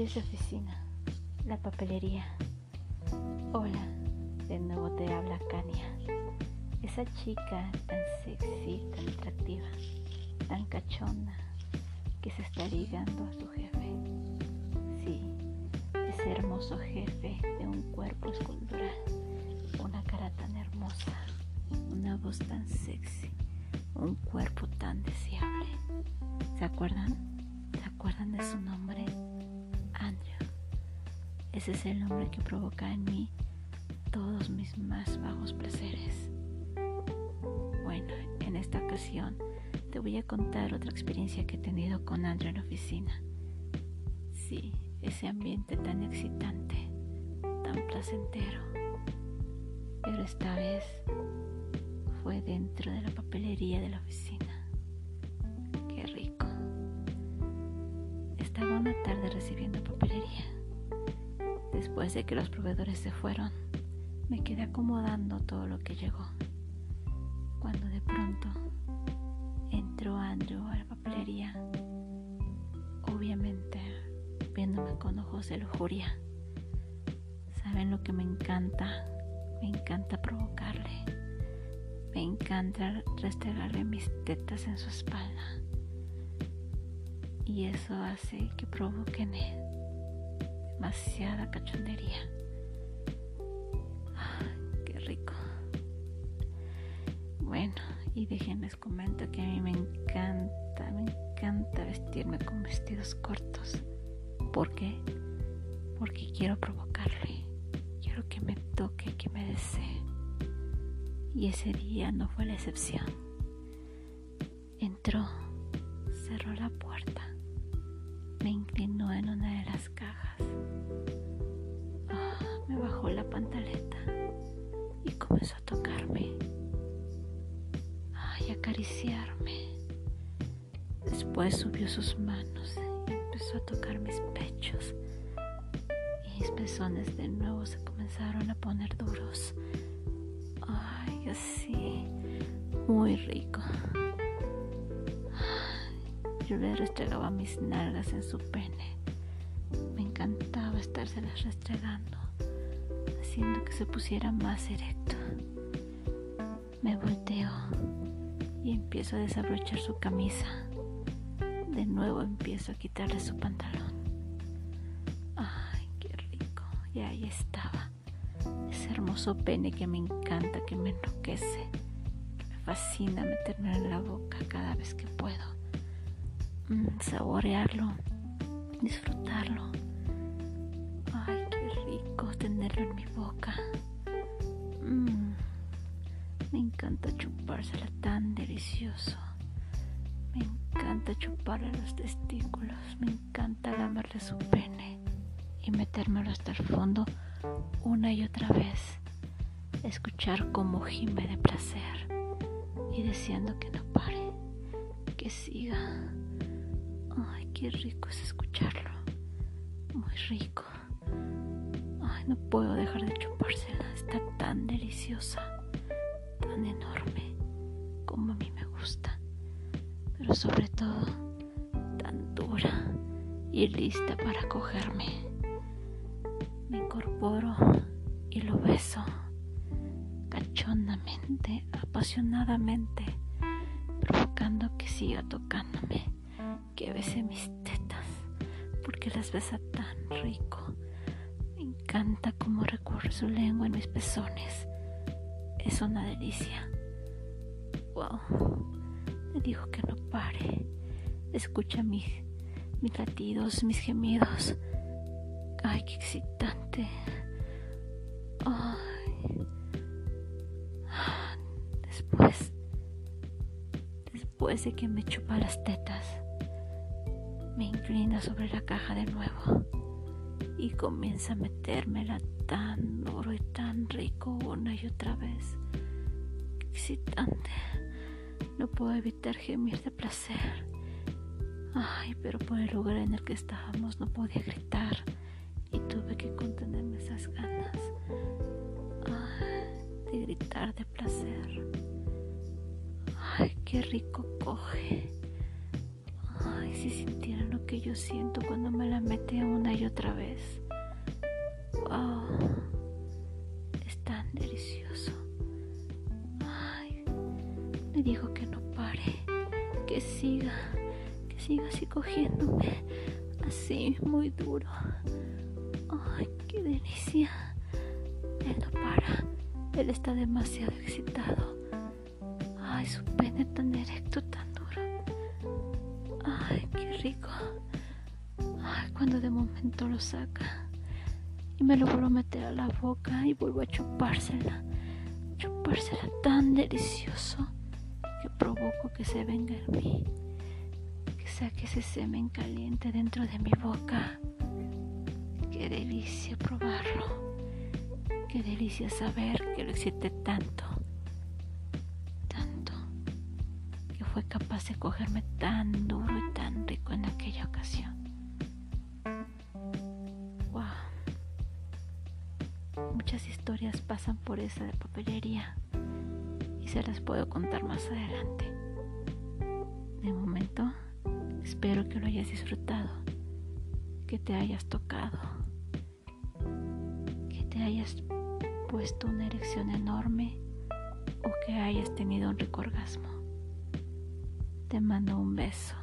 Abrió su oficina, la papelería. Hola, de nuevo te habla Kania. Esa chica tan sexy, tan atractiva, tan cachonda, que se está ligando a su jefe. Sí, ese hermoso jefe de un cuerpo escultural, una cara tan hermosa, una voz tan sexy, un cuerpo tan deseable. ¿Se acuerdan? ¿Se acuerdan de su nombre? Ese es el nombre que provoca en mí todos mis más bajos placeres. Bueno, en esta ocasión te voy a contar otra experiencia que he tenido con Andrew en la oficina. Sí, ese ambiente tan excitante, tan placentero. Pero esta vez fue dentro de la papelería de la oficina. Qué rico. Estaba una tarde recibiendo papelería. Después de que los proveedores se fueron, me quedé acomodando todo lo que llegó. Cuando de pronto entró Andrew a la papelería, obviamente viéndome con ojos de lujuria. ¿Saben lo que me encanta? Me encanta provocarle. Me encanta restregarle mis tetas en su espalda. Y eso hace que provoquen demasiada cachondería. qué rico. Bueno, y déjenles comento que a mí me encanta, me encanta vestirme con vestidos cortos. ¿Por qué? Porque quiero provocarle. Quiero que me toque, que me desee. Y ese día no fue la excepción. Entró, cerró la puerta, me inclinó en una de las cajas pantaleta y comenzó a tocarme, ay, acariciarme. Después subió sus manos y empezó a tocar mis pechos. Y mis pezones de nuevo se comenzaron a poner duros. Ay, así, muy rico. Yo le restregaba mis nalgas en su pene. Me encantaba estárselas restregando haciendo que se pusiera más erecto. Me volteo y empiezo a desabrochar su camisa. De nuevo empiezo a quitarle su pantalón. Ay, qué rico. Y ahí estaba. Ese hermoso pene que me encanta, que me enloquece, que me fascina meterme en la boca cada vez que puedo. Mm, saborearlo, disfrutarlo tenerlo en mi chuparle los testículos. Me encanta lamerle su pene y metérmelo hasta el fondo una y otra vez. Escuchar cómo gime de placer y deseando que no pare, que siga. Ay, qué rico es escucharlo. Muy rico. No puedo dejar de chupársela. Está tan deliciosa, tan enorme, como a mí me gusta. Pero sobre todo, y lista para cogerme. Me incorporo y lo beso cachondamente, apasionadamente, provocando que siga tocándome, que bese mis tetas, porque las besa tan rico encanta cómo recorre su lengua en mis pezones. Es una delicia. Wow. Le dijo que no pare. Escucha mis, mis latidos, mis gemidos. Ay, qué excitante. Ay. Después, después de que me chupa las tetas, me inclina sobre la caja de nuevo y comienza a metérmela tan duro y tan rico una y otra vez. Qué excitante. No puedo evitar gemir de placer. Ay, pero por el lugar en el que estábamos no podía gritar y tuve que contenerme esas ganas. Ay, de gritar de placer. Ay, qué rico coge. Ay, si sintieran lo que yo siento cuando me la mete una y otra vez. Oh, es tan delicioso. Ay, le digo que no pare, que siga, siga así cogiéndome, así muy duro. Ay, qué delicia. Él no para, él está demasiado excitado. Ay, su pene tan directo, tan duro. Ay, qué rico. Ay, cuando de momento lo saca y me lo vuelvo a meter a la boca y vuelvo a chupársela. Chupársela tan delicioso que provoco que se venga en mí. Que saque ese semen caliente dentro de mi boca. Qué delicia probarlo. Qué delicia saber que lo excité tanto. Tanto. Que fue capaz de cogerme tan duro y tan rico en aquella ocasión. Muchas historias pasan por esa de papelería y se las puedo contar más adelante. De momento, espero que lo hayas disfrutado, que te hayas tocado, que te hayas puesto una erección enorme o que hayas tenido un rico orgasmo. Te mando un beso.